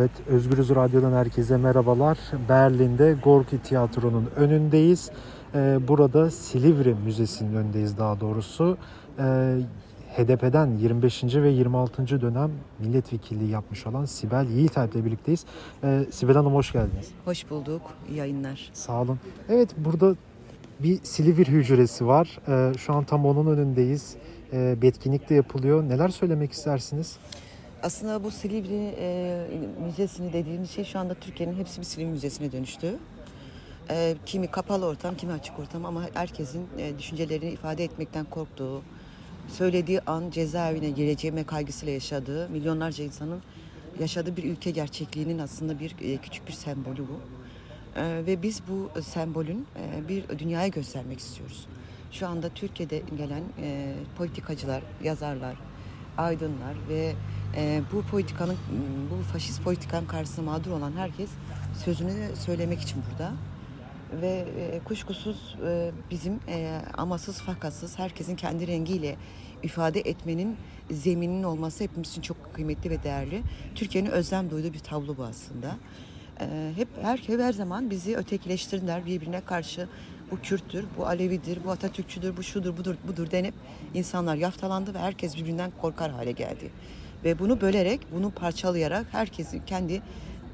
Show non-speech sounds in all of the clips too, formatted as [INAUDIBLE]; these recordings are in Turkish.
Evet, Özgürüz Radyo'dan herkese merhabalar. Berlin'de Gorki Tiyatro'nun önündeyiz. Ee, burada Silivri Müzesi'nin önündeyiz daha doğrusu. Ee, HDP'den 25. ve 26. dönem milletvekilliği yapmış olan Sibel Yiğitalp ile birlikteyiz. Ee, Sibel Hanım hoş geldiniz. Hoş bulduk. İyi yayınlar. Sağ olun. Evet burada bir Silivri hücresi var. Ee, şu an tam onun önündeyiz. Ee, bir etkinlik de yapılıyor. Neler söylemek istersiniz? Aslında bu Silivri e, Müzesi'ni dediğimiz şey şu anda Türkiye'nin hepsi bir Silivri Müzesi'ne dönüştü. E, kimi kapalı ortam, kimi açık ortam ama herkesin e, düşüncelerini ifade etmekten korktuğu, söylediği an cezaevine gireceğime kaygısıyla yaşadığı, milyonlarca insanın yaşadığı bir ülke gerçekliğinin aslında bir e, küçük bir sembolü bu. E, ve biz bu sembolün e, bir dünyaya göstermek istiyoruz. Şu anda Türkiye'de gelen e, politikacılar, yazarlar, aydınlar ve e, bu politikanın, bu faşist politikanın karşısında mağdur olan herkes sözünü söylemek için burada. Ve e, kuşkusuz e, bizim e, amasız fakatsız herkesin kendi rengiyle ifade etmenin zemininin olması hepimiz için çok kıymetli ve değerli. Türkiye'nin özlem duyduğu bir tablo bu aslında. E, hep her, her zaman bizi ötekileştirdiler birbirine karşı bu Kürttür, bu Alevidir, bu Atatürkçüdür, bu şudur, budur, budur denip insanlar yaftalandı ve herkes birbirinden korkar hale geldi. Ve bunu bölerek, bunu parçalayarak herkesin kendi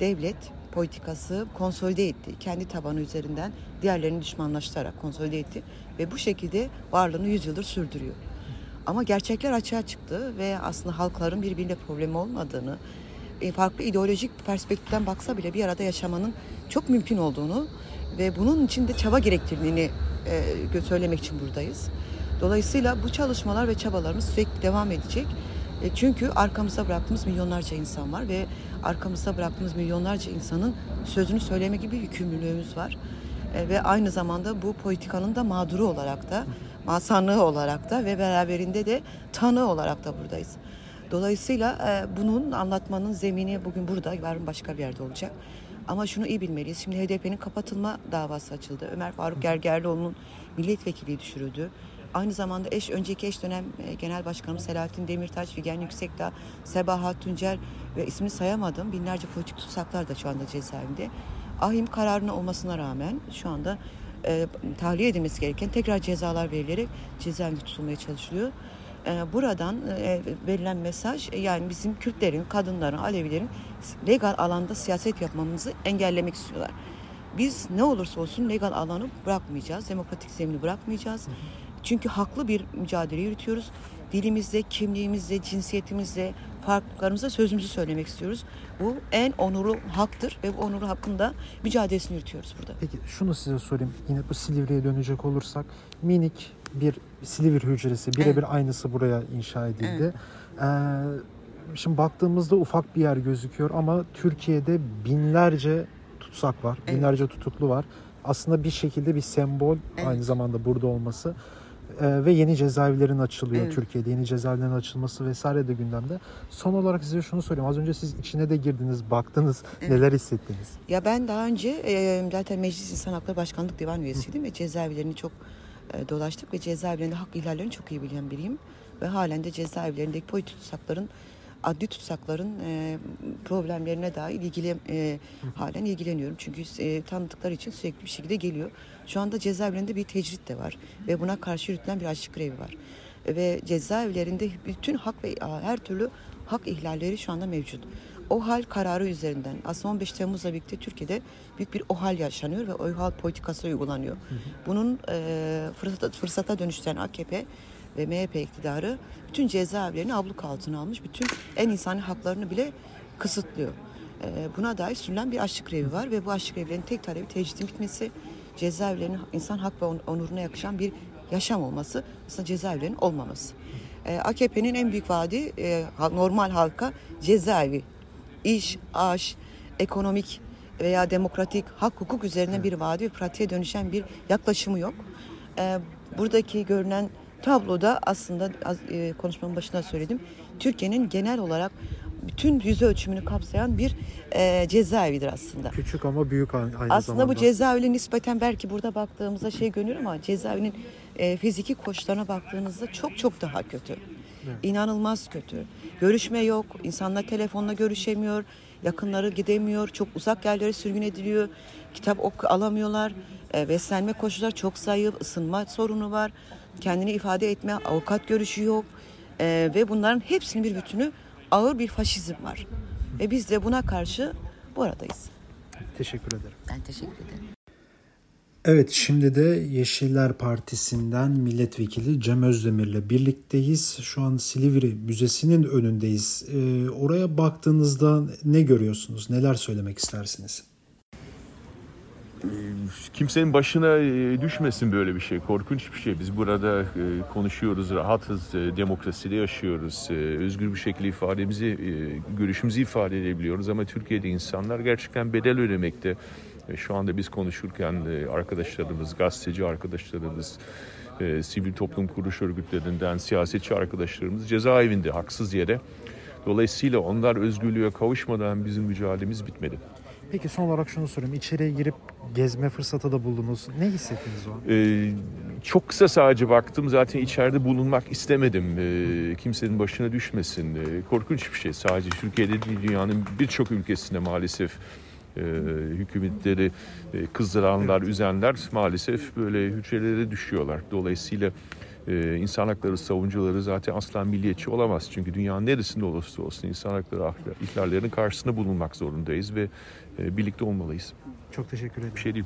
devlet politikası konsolide etti. Kendi tabanı üzerinden diğerlerini düşmanlaştırarak konsolide etti. Ve bu şekilde varlığını yüzyıldır sürdürüyor. Ama gerçekler açığa çıktı ve aslında halkların birbiriyle problemi olmadığını, e, farklı ideolojik perspektiften baksa bile bir arada yaşamanın çok mümkün olduğunu ve bunun için de çaba gerektirdiğini e, söylemek için buradayız. Dolayısıyla bu çalışmalar ve çabalarımız sürekli devam edecek. E, çünkü arkamızda bıraktığımız milyonlarca insan var ve arkamızda bıraktığımız milyonlarca insanın sözünü söyleme gibi yükümlülüğümüz var. E, ve aynı zamanda bu politikanın da mağduru olarak da, masanlığı olarak da ve beraberinde de tanığı olarak da buradayız. Dolayısıyla e, bunun anlatmanın zemini bugün burada, yarın başka bir yerde olacak. Ama şunu iyi bilmeliyiz. Şimdi HDP'nin kapatılma davası açıldı. Ömer Faruk Gergerlioğlu'nun milletvekili düşürüldü. Aynı zamanda eş önceki eş dönem e, Genel Başkanımız Selahattin Demirtaş, Figen Yüksekdağ, Sebahat Tuncer ve ismini sayamadım binlerce politik tutsaklar da şu anda cezaevinde. Ahim kararına olmasına rağmen şu anda e, tahliye edilmesi gereken tekrar cezalar verilerek cezaevinde tutulmaya çalışılıyor. E, buradan e, verilen mesaj e, yani bizim Kürtlerin, kadınların, Alevilerin legal alanda siyaset yapmamızı engellemek istiyorlar. Biz ne olursa olsun legal alanı bırakmayacağız, demokratik zemini bırakmayacağız. Çünkü haklı bir mücadele yürütüyoruz. Dilimizle, kimliğimizle, cinsiyetimizle, farklılıklarımızla sözümüzü söylemek istiyoruz. Bu en onurlu haktır ve bu onurlu hakkında mücadelesini yürütüyoruz burada. Peki şunu size sorayım. Yine bu Silivri'ye dönecek olursak minik bir Silivri hücresi birebir Evet. aynısı buraya inşa edildi. Ee, şimdi baktığımızda ufak bir yer gözüküyor ama Türkiye'de binlerce tutsak var. Evet. Binlerce tutuklu var. Aslında bir şekilde bir sembol Evet. aynı zamanda burada olması. Ee, ve yeni cezaevlerin açılıyor Evet. Türkiye'de. Yeni cezaevlerin açılması vesaire de gündemde. Son olarak size şunu sorayım. Az önce siz içine de girdiniz, baktınız. Evet. Neler hissettiniz? Ya ben daha önce e, zaten Meclis İnsan Hakları Başkanlık Divan üyesiydim ve cezaevlerini çok e, dolaştık ve cezaevlerinde hak ihlallerini çok iyi bilen biriyim. Ve halen de cezaevlerindeki politik tutsakların, adli tutsakların e, problemlerine dair ilgili, e, halen ilgileniyorum. Çünkü e, tanıdıkları için sürekli bir şekilde geliyor. Şu anda cezaevlerinde bir tecrit de var ve buna karşı yürütülen bir açlık grevi var. Ve cezaevlerinde bütün hak ve her türlü hak ihlalleri şu anda mevcut. OHAL kararı üzerinden aslında 15 Temmuz'la birlikte Türkiye'de büyük bir OHAL yaşanıyor ve OHAL politikası uygulanıyor. Bunun e, fırsata, fırsata dönüştüren AKP ve MHP iktidarı bütün cezaevlerini abluk altına almış. Bütün en insani haklarını bile kısıtlıyor. E, buna dair sürülen bir açlık grevi var ve bu açlık grevlerinin tek talebi tecritin bitmesi, cezaevlerinin insan hak ve on- onuruna yakışan bir yaşam olması, aslında cezaevlerinin olmaması. E, AKP'nin en büyük vaadi e, normal halka cezaevi, iş, aş, ekonomik veya demokratik hak hukuk üzerine bir vaadi ve pratiğe dönüşen bir yaklaşımı yok. E, buradaki görünen tabloda aslında az, e, konuşmamın başında söyledim. Türkiye'nin genel olarak bütün yüz ölçümünü kapsayan bir e, cezaevidir aslında. Küçük ama büyük aynı Aslında zamanda. bu cezaevi nispeten belki burada baktığımızda şey görünüyor ama cezaevinin e, fiziki koşullarına baktığınızda çok çok daha kötü. İnanılmaz kötü. Görüşme yok, insanlar telefonla görüşemiyor. yakınları gidemiyor, çok uzak yerlere sürgün ediliyor, kitap ok alamıyorlar, e, beslenme koşulları çok zayıf, ısınma sorunu var, kendini ifade etme, avukat görüşü yok E, ve bunların hepsinin bir bütünü ağır bir faşizm var. Ve biz de buna karşı bu aradayız. Teşekkür ederim. Ben teşekkür ederim. Evet şimdi de Yeşiller Partisi'nden milletvekili Cem Özdemir'le birlikteyiz. Şu an Silivri Müzesi'nin önündeyiz. Ee, oraya baktığınızda ne görüyorsunuz? Neler söylemek istersiniz? kimsenin başına e, düşmesin böyle bir şey. Korkunç bir şey. Biz burada e, konuşuyoruz, rahatız, e, demokraside yaşıyoruz. Özgür bir şekilde ifademizi, görüşümüzü ifade edebiliyoruz. Ama Türkiye'de insanlar gerçekten bedel ödemekte. Şu anda biz konuşurken arkadaşlarımız, gazeteci arkadaşlarımız, sivil toplum kuruluş örgütlerinden siyasetçi arkadaşlarımız cezaevinde haksız yere. Dolayısıyla onlar özgürlüğe kavuşmadan bizim mücadelemiz bitmedi. Peki son olarak şunu sorayım. İçeriye girip gezme fırsatı da buldunuz. Ne hissettiniz o? Ee, çok kısa sadece baktım. Zaten içeride bulunmak istemedim. Ee, kimsenin başına düşmesin. Ee, korkunç bir şey. Sadece Türkiye'de değil dünyanın birçok ülkesinde maalesef e, hükümetleri e, kızdıranlar, evet. üzenler maalesef böyle hücrelere düşüyorlar. Dolayısıyla e, insan hakları savunucuları zaten asla milliyetçi olamaz. Çünkü dünyanın neresinde olursa olsun insan hakları ihlallerinin karşısında bulunmak zorundayız ve e, birlikte olmalıyız. Çok teşekkür ederim. Bir şey değil.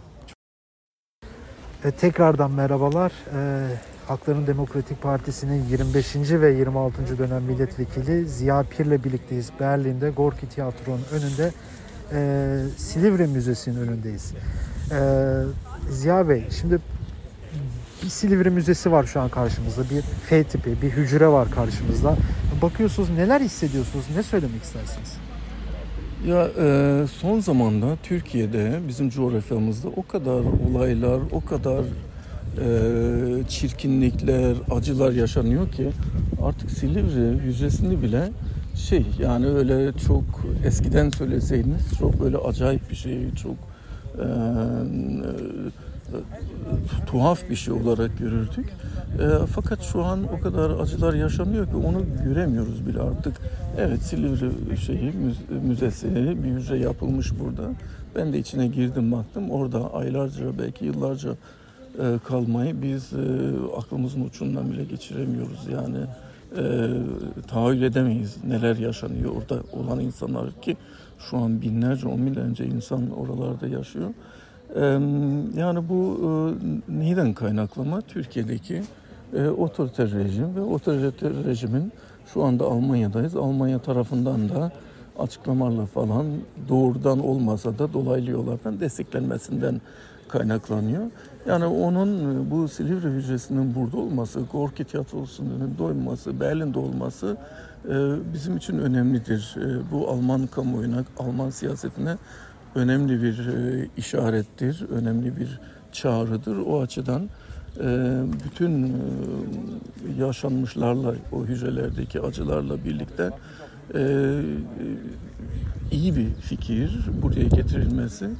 E, tekrardan merhabalar. E, Hakların Demokratik Partisi'nin 25. ve 26. dönem milletvekili Ziya Pir'le birlikteyiz. Berlin'de Gorki Tiyatro'nun önünde e, Silivri Müzesi'nin önündeyiz. E, Ziya Bey, şimdi bir Silivri Müzesi var şu an karşımızda. Bir F tipi, bir hücre var karşımızda. Bakıyorsunuz neler hissediyorsunuz, ne söylemek istersiniz? Ya e, son zamanda Türkiye'de bizim coğrafyamızda o kadar olaylar, o kadar e, çirkinlikler, acılar yaşanıyor ki artık Silivri hücresini bile şey yani öyle çok eskiden söyleseydiniz çok böyle acayip bir şey, çok e, tuhaf bir şey olarak görürdük. E, fakat şu an o kadar acılar yaşanıyor ki onu göremiyoruz bile artık. Evet Silivri şeyi müzesi bir hücre yapılmış burada. Ben de içine girdim baktım. Orada aylarca belki yıllarca e, kalmayı biz e, aklımızın ucundan bile geçiremiyoruz. Yani e, tahayyül edemeyiz neler yaşanıyor orada olan insanlar ki şu an binlerce, on binlerce insan oralarda yaşıyor. Yani bu e, neyden kaynaklama? Türkiye'deki e, otoriter rejim ve otoriter rejimin şu anda Almanya'dayız. Almanya tarafından da açıklamalarla falan doğrudan olmasa da dolaylı yollardan desteklenmesinden kaynaklanıyor. Yani onun e, bu Silivri hücresinin burada olması, Gorki Tiyatrosu'nun önünde olması, Berlin'de olması bizim için önemlidir. Bu Alman kamuoyuna, Alman siyasetine önemli bir e, işarettir, önemli bir çağrıdır. O açıdan e, bütün e, yaşanmışlarla, o hücrelerdeki acılarla birlikte iyi bir fikir buraya getirilmesi.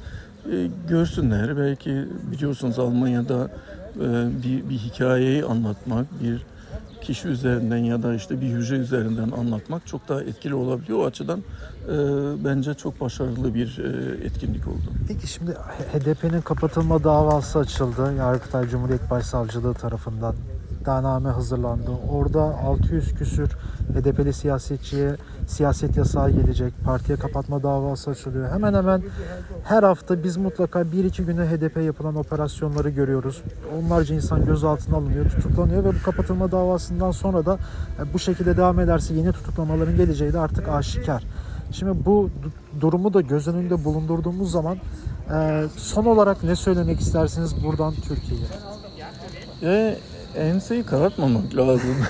Görsünler, belki biliyorsunuz Almanya'da bir, bir hikayeyi anlatmak, bir kişi üzerinden ya da işte bir hücre üzerinden anlatmak çok daha etkili olabiliyor. O açıdan e, bence çok başarılı bir e, etkinlik oldu. Peki şimdi HDP'nin kapatılma davası açıldı. Yargıtay Cumhuriyet Başsavcılığı tarafından iddianame hazırlandı. Orada 600 küsür HDP'li siyasetçiye siyaset yasağı gelecek. Partiye kapatma davası açılıyor. Hemen hemen her hafta biz mutlaka bir iki güne HDP yapılan operasyonları görüyoruz. Onlarca insan gözaltına alınıyor, tutuklanıyor ve bu kapatılma davasından sonra da e, bu şekilde devam ederse yeni tutuklamaların geleceği de artık aşikar. Şimdi bu durumu da göz önünde bulundurduğumuz zaman e, son olarak ne söylemek istersiniz buradan Türkiye'ye? E, enseyi karartmamak lazım. [LAUGHS]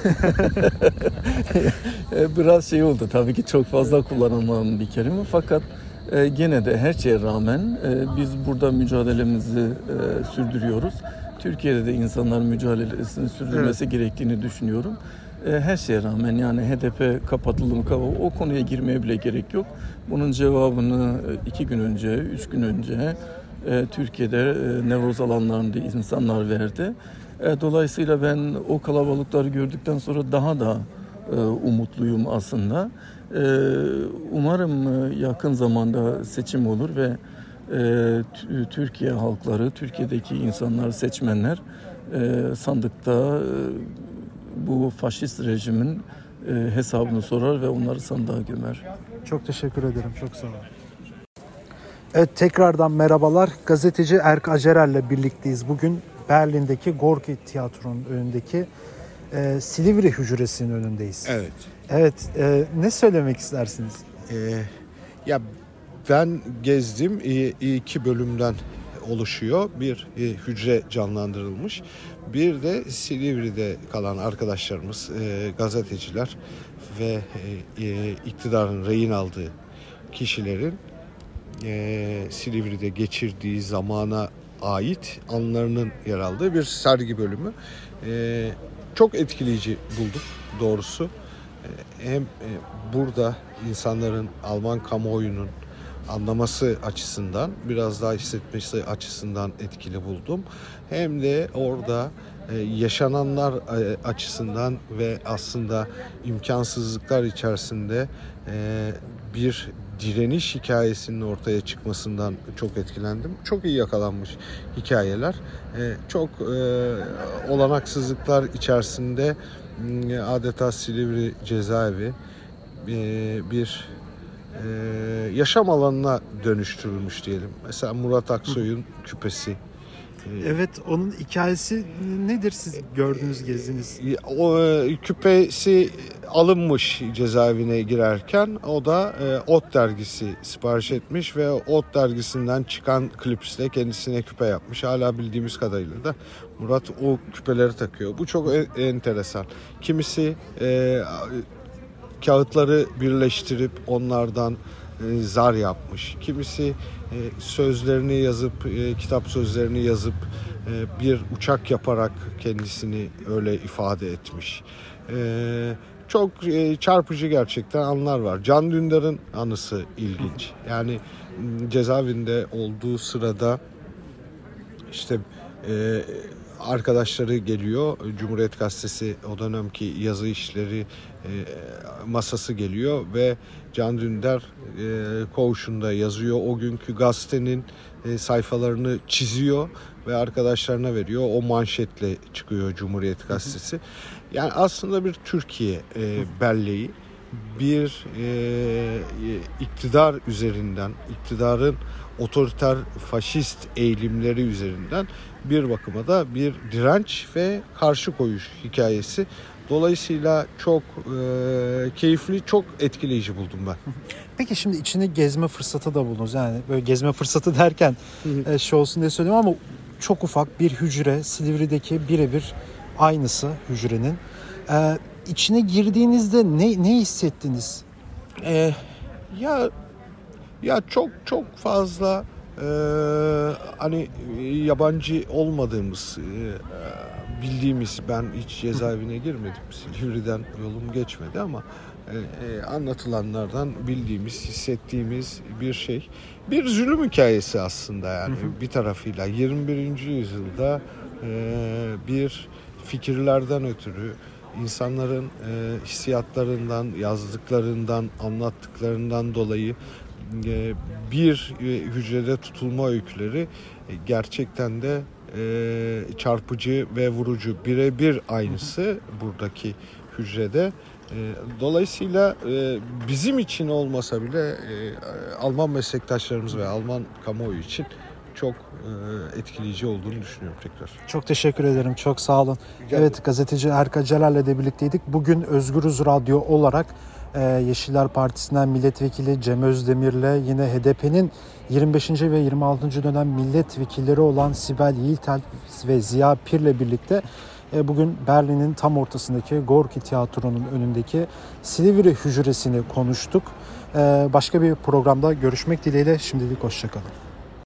E, biraz şey oldu tabii ki çok fazla kullanılmayan bir kelime fakat e, gene de her şeye rağmen e, biz burada mücadelemizi e, sürdürüyoruz. Türkiye'de de insanlar mücadelesini sürdürmesi evet. gerektiğini düşünüyorum. E, her şeye rağmen yani HDP kapatıldı mı o konuya girmeye bile gerek yok. Bunun cevabını e, iki gün önce, üç gün önce e, Türkiye'de e, nevroz alanlarında insanlar verdi. Dolayısıyla ben o kalabalıkları gördükten sonra daha da e, umutluyum aslında. E, umarım e, yakın zamanda seçim olur ve Türkiye halkları, Türkiye'deki insanlar, seçmenler sandıkta bu faşist rejimin hesabını sorar ve onları sandığa gömer. Çok teşekkür ederim. Çok sağ olun. Evet tekrardan merhabalar. Gazeteci Erk Acerer'le birlikteyiz. Bugün Berlin'deki Gorki Tiyatro'nun önündeki e, Silivri Hücresi'nin önündeyiz. Evet. Evet, e, ne söylemek istersiniz? Ee, ya ben gezdim. İki bölümden oluşuyor. Bir e, hücre canlandırılmış. Bir de Silivri'de kalan arkadaşlarımız, e, gazeteciler ve e, e, iktidarın rehin aldığı kişilerin e, Silivri'de geçirdiği zamana ait anlarının yer aldığı bir sergi bölümü. E, çok etkileyici bulduk doğrusu. E, hem e, burada insanların Alman kamuoyunun anlaması açısından biraz daha hissetmesi açısından etkili buldum. Hem de orada e, yaşananlar e, açısından ve aslında imkansızlıklar içerisinde e, bir direniş hikayesinin ortaya çıkmasından çok etkilendim. Çok iyi yakalanmış hikayeler. E, Çok e, olanaksızlıklar içerisinde m, adeta Silivri cezaevi e, bir e, yaşam alanına dönüştürülmüş diyelim. Mesela Murat Aksoy'un küpesi. E, Evet, onun hikayesi nedir siz gördünüz, gezdiniz? O e, küpesi alınmış cezaevine girerken o da e, Ot dergisi sipariş etmiş ve Ot dergisinden çıkan klipsle kendisine küpe yapmış. Hala bildiğimiz kadarıyla da Murat o küpeleri takıyor. Bu çok e- enteresan. Kimisi e, kağıtları birleştirip onlardan e, zar yapmış. Kimisi e, sözlerini yazıp, e, kitap sözlerini yazıp bir uçak yaparak kendisini öyle ifade etmiş. Çok çarpıcı gerçekten anlar var. Can Dündar'ın anısı ilginç. Yani cezaevinde olduğu sırada işte arkadaşları geliyor. Cumhuriyet Gazetesi o dönemki yazı işleri e, masası geliyor ve Can Dündar e, koğuşunda yazıyor. O günkü gazetenin e, sayfalarını çiziyor ve arkadaşlarına veriyor. O manşetle çıkıyor Cumhuriyet Gazetesi. Yani aslında bir Türkiye e, belleği bir e, iktidar üzerinden, iktidarın otoriter faşist eğilimleri üzerinden bir bakıma da bir direnç ve karşı koyuş hikayesi. Dolayısıyla çok e, keyifli, çok etkileyici buldum ben. [LAUGHS] Peki şimdi içini gezme fırsatı da buldunuz. Yani böyle gezme fırsatı derken e, şey olsun diye söylüyorum ama çok ufak bir hücre Silivri'deki birebir aynısı hücrenin. E, içine girdiğinizde ne ne hissettiniz? E, ya ya çok çok fazla e, hani e, yabancı olmadığımız e, bildiğimiz ben hiç cezaevine girmedim [LAUGHS] Silivri'den yolum geçmedi ama e, e, anlatılanlardan bildiğimiz hissettiğimiz bir şey bir zulüm hikayesi aslında yani bir tarafıyla 21. yüzyılda e, bir fikirlerden ötürü insanların e, hissiyatlarından, yazdıklarından, anlattıklarından dolayı e, bir e, hücrede tutulma öyküleri e, gerçekten de e, çarpıcı ve vurucu. Birebir aynısı buradaki hücrede. E, Dolayısıyla e, bizim için olmasa bile e, Alman meslektaşlarımız ve Alman kamuoyu için çok e, etkileyici olduğunu düşünüyorum tekrar. Çok teşekkür ederim. Çok sağ olun. Evet gazeteci Erka Celal'le de birlikteydik. Bugün Özgürüz Radyo olarak e, Yeşiller Partisi'nden milletvekili Cem Özdemir'le yine HDP'nin 25. ve 26. dönem milletvekilleri olan Sibel Yiğitel ve Ziya Pir'le birlikte e, bugün Berlin'in tam ortasındaki Gorki Tiyatro'nun önündeki Silivri Hücresi'ni konuştuk. Başka bir programda görüşmek dileğiyle şimdilik hoşçakalın.